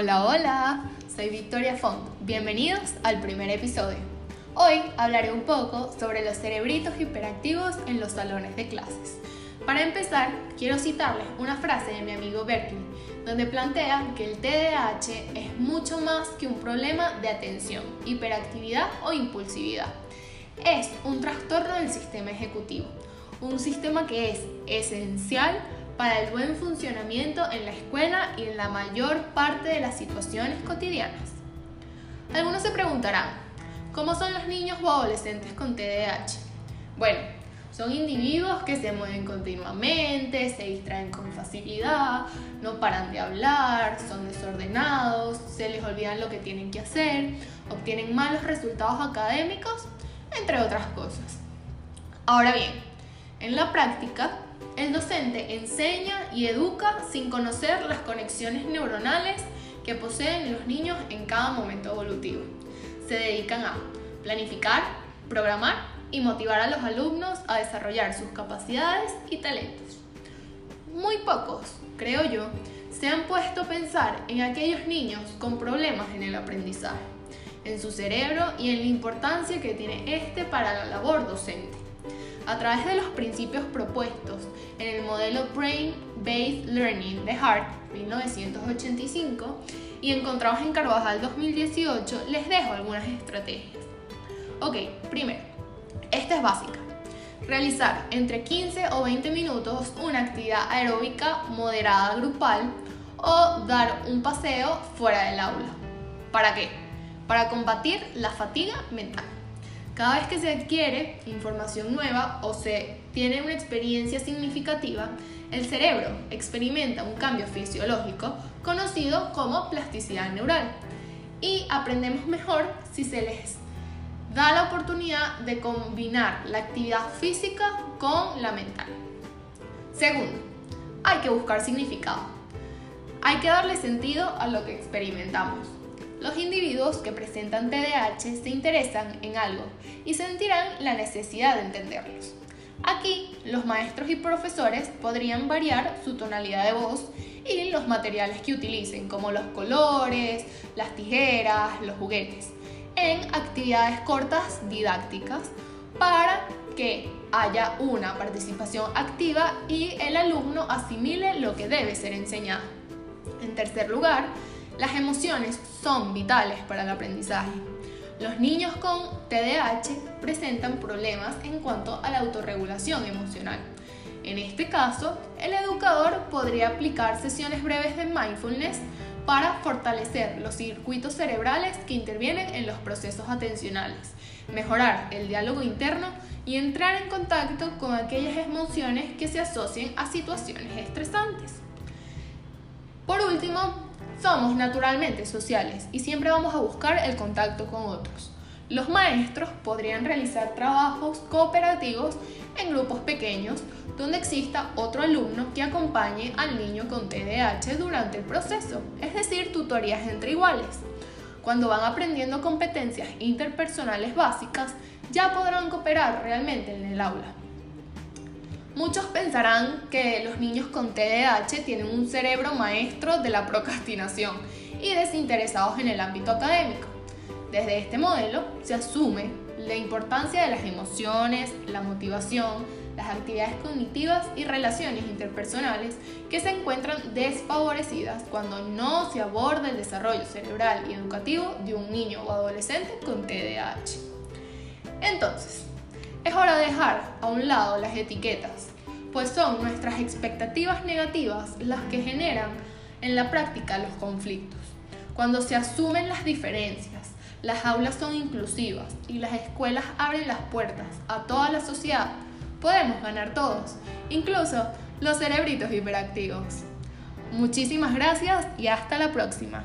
Hola, hola, soy Victoria Font. Bienvenidos al primer episodio. Hoy hablaré un poco sobre los cerebritos hiperactivos en los salones de clases. Para empezar, quiero citarles una frase de mi amigo Berkeley, donde plantea que el TDAH es mucho más que un problema de atención, hiperactividad o impulsividad. Es un trastorno del sistema ejecutivo, un sistema que es esencial para el buen funcionamiento en la escuela y en la mayor parte de las situaciones cotidianas. Algunos se preguntarán, ¿cómo son los niños o adolescentes con TDAH? Bueno, son individuos que se mueven continuamente, se distraen con facilidad, no paran de hablar, son desordenados, se les olvidan lo que tienen que hacer, obtienen malos resultados académicos, entre otras cosas. Ahora bien, en la práctica, el docente enseña y educa sin conocer las conexiones neuronales que poseen los niños en cada momento evolutivo. Se dedican a planificar, programar y motivar a los alumnos a desarrollar sus capacidades y talentos. Muy pocos, creo yo, se han puesto a pensar en aquellos niños con problemas en el aprendizaje, en su cerebro y en la importancia que tiene este para la labor docente a través de los principios propuestos en el modelo Brain Based Learning de Hart 1985 y encontrados en Carvajal 2018, les dejo algunas estrategias. Ok, primero, esta es básica. Realizar entre 15 o 20 minutos una actividad aeróbica moderada grupal o dar un paseo fuera del aula. ¿Para qué? Para combatir la fatiga mental. Cada vez que se adquiere información nueva o se tiene una experiencia significativa, el cerebro experimenta un cambio fisiológico conocido como plasticidad neural y aprendemos mejor si se les da la oportunidad de combinar la actividad física con la mental. Segundo, hay que buscar significado. Hay que darle sentido a lo que experimentamos. Los individuos que presentan TDAH se interesan en algo y sentirán la necesidad de entenderlos. Aquí, los maestros y profesores podrían variar su tonalidad de voz y los materiales que utilicen, como los colores, las tijeras, los juguetes, en actividades cortas didácticas para que haya una participación activa y el alumno asimile lo que debe ser enseñado. En tercer lugar, las emociones son vitales para el aprendizaje. Los niños con TDAH presentan problemas en cuanto a la autorregulación emocional. En este caso, el educador podría aplicar sesiones breves de mindfulness para fortalecer los circuitos cerebrales que intervienen en los procesos atencionales, mejorar el diálogo interno y entrar en contacto con aquellas emociones que se asocien a situaciones estresantes. Por último, somos naturalmente sociales y siempre vamos a buscar el contacto con otros. Los maestros podrían realizar trabajos cooperativos en grupos pequeños donde exista otro alumno que acompañe al niño con TDAH durante el proceso, es decir, tutorías entre iguales. Cuando van aprendiendo competencias interpersonales básicas, ya podrán cooperar realmente en el aula. Muchos pensarán que los niños con TDAH tienen un cerebro maestro de la procrastinación y desinteresados en el ámbito académico. Desde este modelo se asume la importancia de las emociones, la motivación, las actividades cognitivas y relaciones interpersonales que se encuentran desfavorecidas cuando no se aborda el desarrollo cerebral y educativo de un niño o adolescente con TDAH. Entonces, es hora de dejar a un lado las etiquetas, pues son nuestras expectativas negativas las que generan en la práctica los conflictos. Cuando se asumen las diferencias, las aulas son inclusivas y las escuelas abren las puertas a toda la sociedad, podemos ganar todos, incluso los cerebritos hiperactivos. Muchísimas gracias y hasta la próxima.